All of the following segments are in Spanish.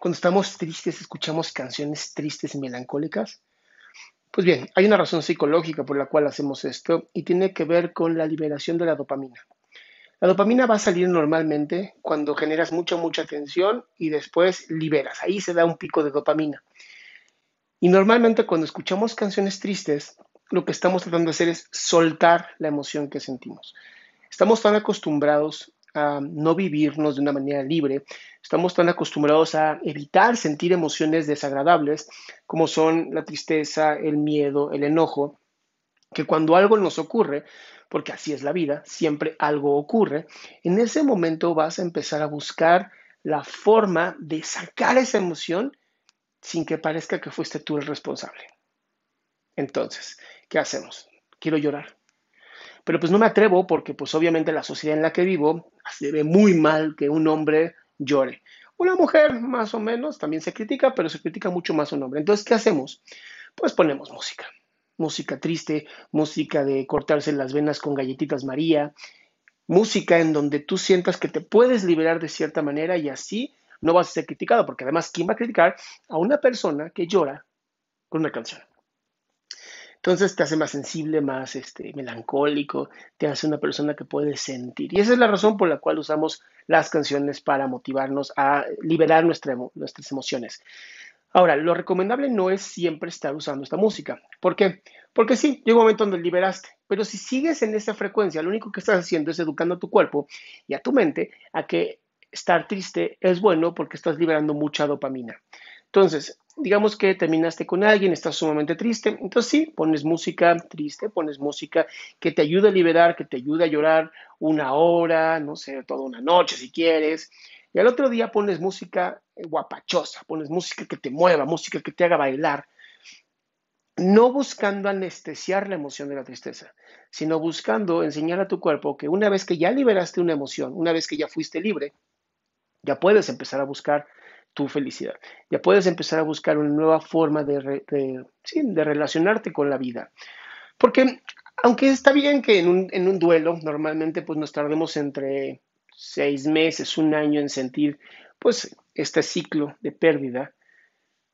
cuando estamos tristes escuchamos canciones tristes y melancólicas? Pues bien, hay una razón psicológica por la cual hacemos esto y tiene que ver con la liberación de la dopamina. La dopamina va a salir normalmente cuando generas mucha, mucha tensión y después liberas. Ahí se da un pico de dopamina. Y normalmente cuando escuchamos canciones tristes, lo que estamos tratando de hacer es soltar la emoción que sentimos. Estamos tan acostumbrados a no vivirnos de una manera libre, estamos tan acostumbrados a evitar sentir emociones desagradables como son la tristeza, el miedo, el enojo, que cuando algo nos ocurre, porque así es la vida, siempre algo ocurre, en ese momento vas a empezar a buscar la forma de sacar esa emoción sin que parezca que fuiste tú el responsable. Entonces, ¿qué hacemos? Quiero llorar. Pero pues no me atrevo porque pues obviamente la sociedad en la que vivo se ve muy mal que un hombre llore. Una mujer más o menos también se critica, pero se critica mucho más un hombre. Entonces, ¿qué hacemos? Pues ponemos música. Música triste, música de cortarse las venas con galletitas María, música en donde tú sientas que te puedes liberar de cierta manera y así no vas a ser criticado, porque además, ¿quién va a criticar a una persona que llora con una canción? Entonces te hace más sensible, más este, melancólico, te hace una persona que puede sentir. Y esa es la razón por la cual usamos las canciones para motivarnos a liberar nuestras emociones. Ahora, lo recomendable no es siempre estar usando esta música. ¿Por qué? Porque sí, llega un momento donde liberaste, pero si sigues en esa frecuencia, lo único que estás haciendo es educando a tu cuerpo y a tu mente a que estar triste es bueno porque estás liberando mucha dopamina. Entonces, digamos que terminaste con alguien, estás sumamente triste, entonces sí, pones música triste, pones música que te ayude a liberar, que te ayude a llorar una hora, no sé, toda una noche si quieres. Y al otro día pones música guapachosa, pones música que te mueva, música que te haga bailar, no buscando anestesiar la emoción de la tristeza, sino buscando enseñar a tu cuerpo que una vez que ya liberaste una emoción, una vez que ya fuiste libre, ya puedes empezar a buscar tu felicidad. Ya puedes empezar a buscar una nueva forma de, de, relacionarte con la vida. Porque aunque está bien que en un, en un, duelo normalmente pues nos tardemos entre seis meses, un año en sentir pues este ciclo de pérdida,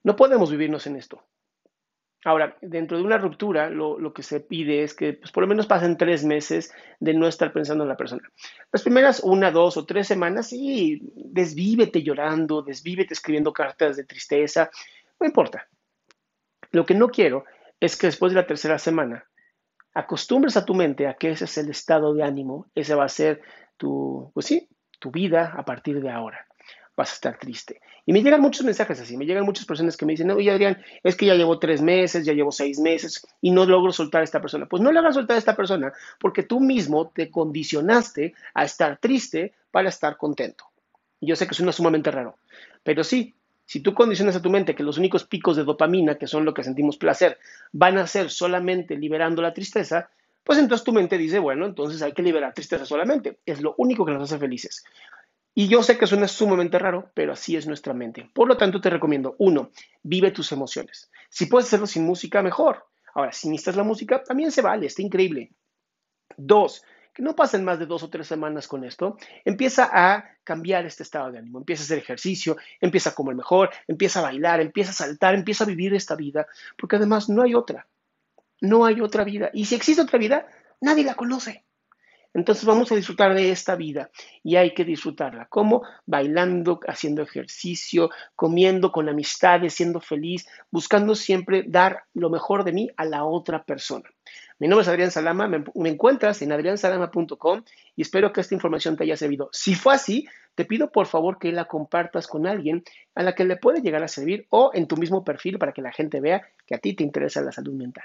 no podemos vivirnos en esto. Ahora, dentro de una ruptura, lo, que se pide es que pues, por lo menos pasen tres meses de no estar pensando en la persona. Las primeras una, dos o tres semanas, sí, desvívete llorando, desvívete escribiendo cartas de tristeza, no importa. Lo que no quiero es que después de la tercera semana acostumbres a tu mente a que ese es el estado de ánimo, ese va a ser tu, pues sí, tu vida a partir de ahora vas a estar triste. Y me llegan muchos mensajes así, me llegan muchas personas que me dicen, oye Adrián, es que ya llevo tres meses, ya llevo seis meses y no logro soltar a esta persona. Pues no le soltar a esta persona porque tú mismo te condicionaste a estar triste para estar contento. Y yo sé que suena sumamente raro, pero sí, si tú condicionas a tu mente que los únicos picos de dopamina, que son lo que sentimos placer, van a ser solamente liberando la tristeza, pues entonces tu mente dice, bueno, entonces hay que liberar tristeza solamente. Es lo único que nos hace felices. Y yo sé que suena sumamente raro, pero así es nuestra mente. Por lo tanto, te recomiendo, uno, vive tus emociones. Si puedes hacerlo sin música, mejor. Ahora, si necesitas la música, también se vale, está increíble. Dos, que no pasen más de dos o tres semanas con esto, empieza a cambiar este estado de ánimo, empieza a hacer ejercicio, empieza a comer mejor, empieza a bailar, empieza a saltar, empieza a vivir esta vida, porque además no hay otra, no hay otra vida. Y si existe otra vida, nadie la conoce. Entonces vamos a disfrutar de esta vida y hay que disfrutarla. ¿Cómo? Bailando, haciendo ejercicio, comiendo con amistades, siendo feliz, buscando siempre dar lo mejor de mí a la otra persona. Mi nombre es Adrián Salama, me, encuentras en adriansalama.com y espero que esta información te haya servido. Si fue así, te pido por favor que la compartas con alguien a la que le puede llegar a servir o en tu mismo perfil para que la gente vea que a ti te interesa la salud mental.